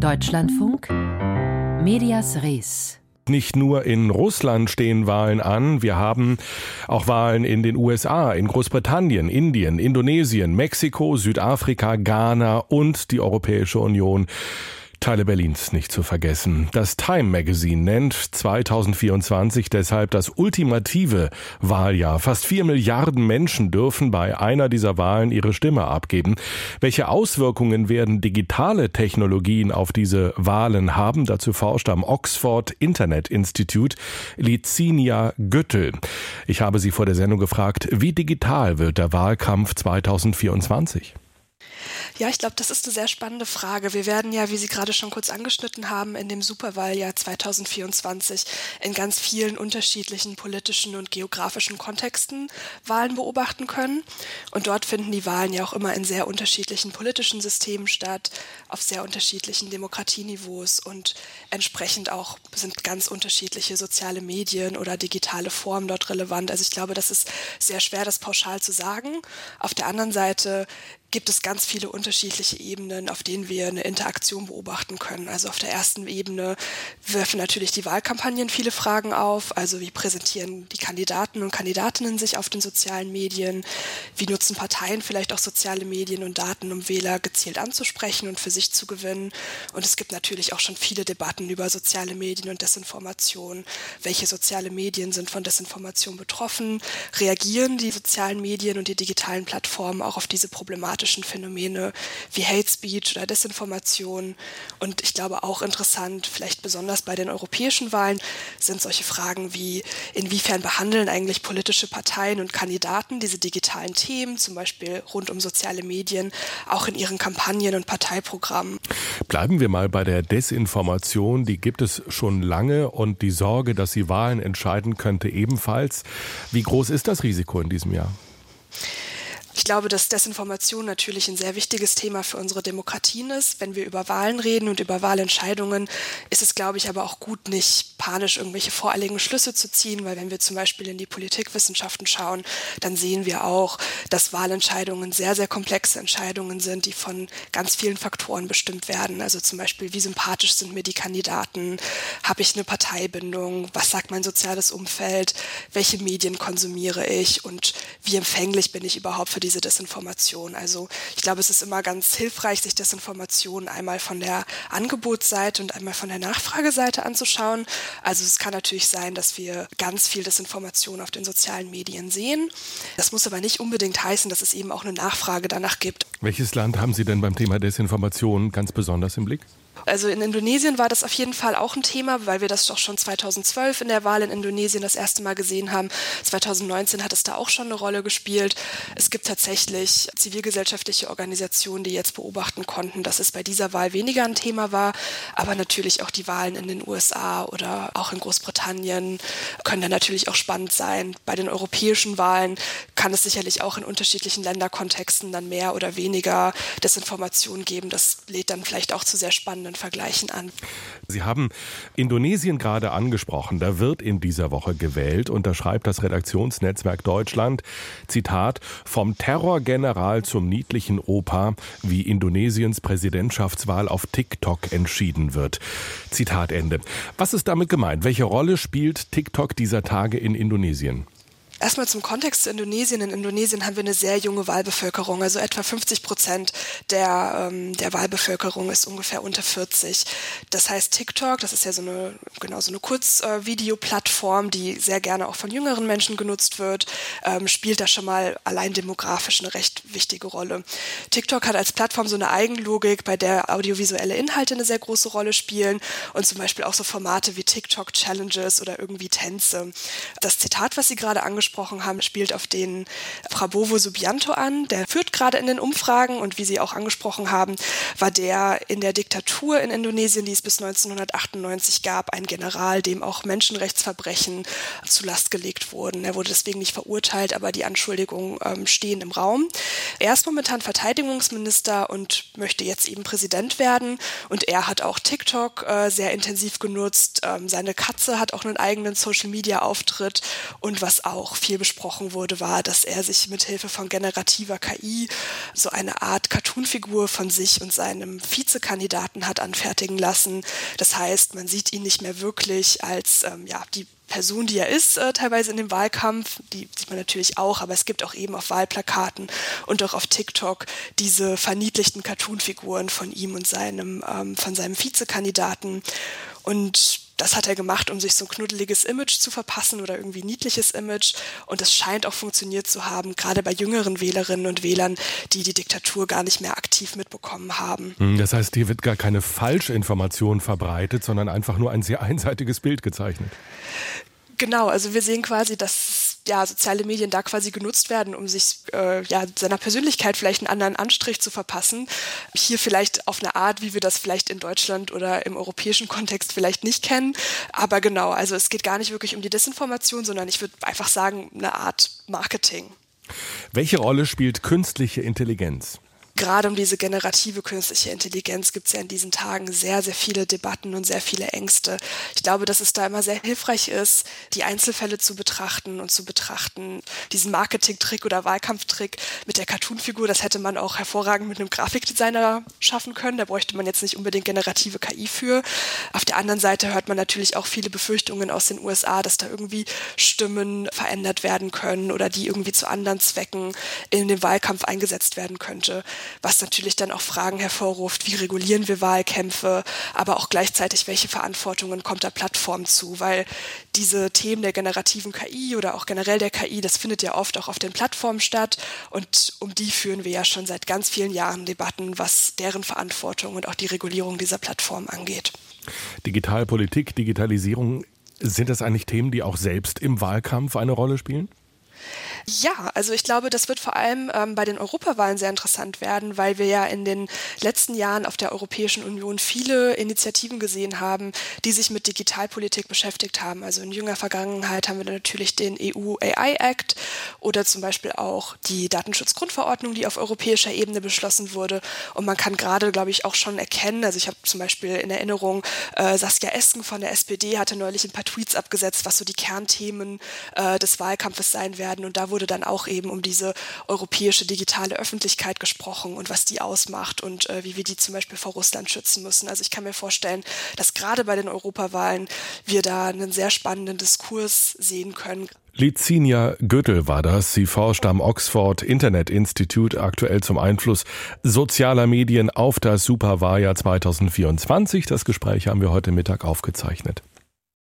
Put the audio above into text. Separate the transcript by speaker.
Speaker 1: Deutschlandfunk Medias Res
Speaker 2: nicht nur in Russland stehen Wahlen an, wir haben auch Wahlen in den USA, in Großbritannien, Indien, Indonesien, Mexiko, Südafrika, Ghana und die Europäische Union. Teile Berlins nicht zu vergessen. Das Time Magazine nennt 2024 deshalb das ultimative Wahljahr. Fast vier Milliarden Menschen dürfen bei einer dieser Wahlen ihre Stimme abgeben. Welche Auswirkungen werden digitale Technologien auf diese Wahlen haben? Dazu forscht am Oxford Internet Institute Licinia Güttel. Ich habe sie vor der Sendung gefragt, wie digital wird der Wahlkampf 2024?
Speaker 3: Ja, ich glaube, das ist eine sehr spannende Frage. Wir werden ja, wie Sie gerade schon kurz angeschnitten haben, in dem Superwahljahr 2024 in ganz vielen unterschiedlichen politischen und geografischen Kontexten Wahlen beobachten können. Und dort finden die Wahlen ja auch immer in sehr unterschiedlichen politischen Systemen statt, auf sehr unterschiedlichen Demokratieniveaus und entsprechend auch sind ganz unterschiedliche soziale Medien oder digitale Formen dort relevant. Also ich glaube, das ist sehr schwer, das pauschal zu sagen. Auf der anderen Seite gibt es ganz viele unterschiedliche Ebenen, auf denen wir eine Interaktion beobachten können. Also auf der ersten Ebene werfen natürlich die Wahlkampagnen viele Fragen auf. Also wie präsentieren die Kandidaten und Kandidatinnen sich auf den sozialen Medien? Wie nutzen Parteien vielleicht auch soziale Medien und Daten, um Wähler gezielt anzusprechen und für sich zu gewinnen? Und es gibt natürlich auch schon viele Debatten über soziale Medien und Desinformation. Welche soziale Medien sind von Desinformation betroffen? Reagieren die sozialen Medien und die digitalen Plattformen auch auf diese Problematik? Problematischen Phänomene wie Hate Speech oder Desinformation. Und ich glaube auch interessant, vielleicht besonders bei den europäischen Wahlen, sind solche Fragen wie, inwiefern behandeln eigentlich politische Parteien und Kandidaten diese digitalen Themen, zum Beispiel rund um soziale Medien, auch in ihren Kampagnen und Parteiprogrammen.
Speaker 2: Bleiben wir mal bei der Desinformation. Die gibt es schon lange und die Sorge, dass sie Wahlen entscheiden könnte, ebenfalls. Wie groß ist das Risiko in diesem Jahr?
Speaker 3: Ich glaube, dass Desinformation natürlich ein sehr wichtiges Thema für unsere Demokratien ist. Wenn wir über Wahlen reden und über Wahlentscheidungen, ist es, glaube ich, aber auch gut, nicht panisch irgendwelche voreiligen Schlüsse zu ziehen, weil wenn wir zum Beispiel in die Politikwissenschaften schauen, dann sehen wir auch, dass Wahlentscheidungen sehr, sehr komplexe Entscheidungen sind, die von ganz vielen Faktoren bestimmt werden. Also zum Beispiel, wie sympathisch sind mir die Kandidaten? Habe ich eine Parteibindung? Was sagt mein soziales Umfeld? Welche Medien konsumiere ich? Und wie empfänglich bin ich überhaupt für diese Desinformation. Also ich glaube, es ist immer ganz hilfreich, sich Desinformation einmal von der Angebotsseite und einmal von der Nachfrageseite anzuschauen. Also es kann natürlich sein, dass wir ganz viel Desinformation auf den sozialen Medien sehen. Das muss aber nicht unbedingt heißen, dass es eben auch eine Nachfrage danach gibt.
Speaker 2: Welches Land haben Sie denn beim Thema Desinformation ganz besonders im Blick?
Speaker 3: Also in Indonesien war das auf jeden Fall auch ein Thema, weil wir das doch schon 2012 in der Wahl in Indonesien das erste Mal gesehen haben. 2019 hat es da auch schon eine Rolle gespielt. Es gibt tatsächlich zivilgesellschaftliche Organisationen, die jetzt beobachten konnten, dass es bei dieser Wahl weniger ein Thema war. Aber natürlich auch die Wahlen in den USA oder auch in Großbritannien können dann natürlich auch spannend sein. Bei den europäischen Wahlen kann es sicherlich auch in unterschiedlichen Länderkontexten dann mehr oder weniger Desinformation geben. Das lädt dann vielleicht auch zu sehr spannenden spannenden Vergleichen an.
Speaker 2: Sie haben Indonesien gerade angesprochen. Da wird in dieser Woche gewählt und da schreibt das Redaktionsnetzwerk Deutschland, Zitat, vom Terrorgeneral zum niedlichen Opa, wie Indonesiens Präsidentschaftswahl auf TikTok entschieden wird. Zitat Ende. Was ist damit gemeint? Welche Rolle spielt TikTok dieser Tage in Indonesien?
Speaker 3: Erstmal zum Kontext zu Indonesien. In Indonesien haben wir eine sehr junge Wahlbevölkerung. Also etwa 50 Prozent der, ähm, der Wahlbevölkerung ist ungefähr unter 40. Das heißt, TikTok, das ist ja so eine, genau so eine Kurzvideoplattform, die sehr gerne auch von jüngeren Menschen genutzt wird, ähm, spielt da schon mal allein demografisch eine recht wichtige Rolle. TikTok hat als Plattform so eine Eigenlogik, bei der audiovisuelle Inhalte eine sehr große Rolle spielen und zum Beispiel auch so Formate wie TikTok Challenges oder irgendwie Tänze. Das Zitat, was Sie gerade angesprochen angesprochen haben, spielt auf den Prabowo Subianto an. Der führt gerade in den Umfragen und wie Sie auch angesprochen haben, war der in der Diktatur in Indonesien, die es bis 1998 gab, ein General, dem auch Menschenrechtsverbrechen zu Last gelegt wurden. Er wurde deswegen nicht verurteilt, aber die Anschuldigungen ähm, stehen im Raum. Er ist momentan Verteidigungsminister und möchte jetzt eben Präsident werden. Und er hat auch TikTok äh, sehr intensiv genutzt. Ähm, seine Katze hat auch einen eigenen Social-Media-Auftritt. Und was auch viel besprochen wurde, war, dass er sich mit Hilfe von generativer KI so eine Art Cartoonfigur von sich und seinem Vizekandidaten hat anfertigen lassen. Das heißt, man sieht ihn nicht mehr wirklich als ähm, ja, die Person, die er ist, äh, teilweise in dem Wahlkampf. Die sieht man natürlich auch, aber es gibt auch eben auf Wahlplakaten und auch auf TikTok diese verniedlichten Cartoonfiguren von ihm und seinem, ähm, von seinem Vizekandidaten. Und das hat er gemacht, um sich so ein knuddeliges Image zu verpassen oder irgendwie niedliches Image. Und das scheint auch funktioniert zu haben, gerade bei jüngeren Wählerinnen und Wählern, die die Diktatur gar nicht mehr aktiv mitbekommen haben.
Speaker 2: Hm, das heißt, hier wird gar keine Falschinformation verbreitet, sondern einfach nur ein sehr einseitiges Bild gezeichnet.
Speaker 3: Genau, also wir sehen quasi, dass ja, soziale Medien da quasi genutzt werden, um sich äh, ja, seiner Persönlichkeit vielleicht einen anderen Anstrich zu verpassen. Hier vielleicht auf eine Art, wie wir das vielleicht in Deutschland oder im europäischen Kontext vielleicht nicht kennen. Aber genau, also es geht gar nicht wirklich um die Desinformation, sondern ich würde einfach sagen, eine Art Marketing.
Speaker 2: Welche Rolle spielt künstliche Intelligenz?
Speaker 3: Gerade um diese generative künstliche Intelligenz gibt es ja in diesen Tagen sehr, sehr viele Debatten und sehr viele Ängste. Ich glaube, dass es da immer sehr hilfreich ist, die Einzelfälle zu betrachten und zu betrachten. Diesen Marketing-Trick oder Wahlkampftrick mit der Cartoon-Figur, das hätte man auch hervorragend mit einem Grafikdesigner schaffen können. Da bräuchte man jetzt nicht unbedingt generative KI für. Auf der anderen Seite hört man natürlich auch viele Befürchtungen aus den USA, dass da irgendwie Stimmen verändert werden können oder die irgendwie zu anderen Zwecken in den Wahlkampf eingesetzt werden könnte was natürlich dann auch Fragen hervorruft, wie regulieren wir Wahlkämpfe, aber auch gleichzeitig, welche Verantwortungen kommt der Plattform zu, weil diese Themen der generativen KI oder auch generell der KI, das findet ja oft auch auf den Plattformen statt und um die führen wir ja schon seit ganz vielen Jahren Debatten, was deren Verantwortung und auch die Regulierung dieser Plattform angeht.
Speaker 2: Digitalpolitik, Digitalisierung, sind das eigentlich Themen, die auch selbst im Wahlkampf eine Rolle spielen?
Speaker 3: Ja, also ich glaube, das wird vor allem ähm, bei den Europawahlen sehr interessant werden, weil wir ja in den letzten Jahren auf der Europäischen Union viele Initiativen gesehen haben, die sich mit Digitalpolitik beschäftigt haben. Also in jünger Vergangenheit haben wir natürlich den EU AI Act oder zum Beispiel auch die Datenschutzgrundverordnung, die auf europäischer Ebene beschlossen wurde. Und man kann gerade, glaube ich, auch schon erkennen, also ich habe zum Beispiel in Erinnerung, äh, Saskia Esken von der SPD hatte neulich ein paar Tweets abgesetzt, was so die Kernthemen äh, des Wahlkampfes sein werden. Und wurde dann auch eben um diese europäische digitale Öffentlichkeit gesprochen und was die ausmacht und äh, wie wir die zum Beispiel vor Russland schützen müssen. Also ich kann mir vorstellen, dass gerade bei den Europawahlen wir da einen sehr spannenden Diskurs sehen können.
Speaker 2: Lizinia Göttel war das. Sie forscht am Oxford Internet Institute aktuell zum Einfluss sozialer Medien auf das Superwahljahr 2024. Das Gespräch haben wir heute Mittag aufgezeichnet.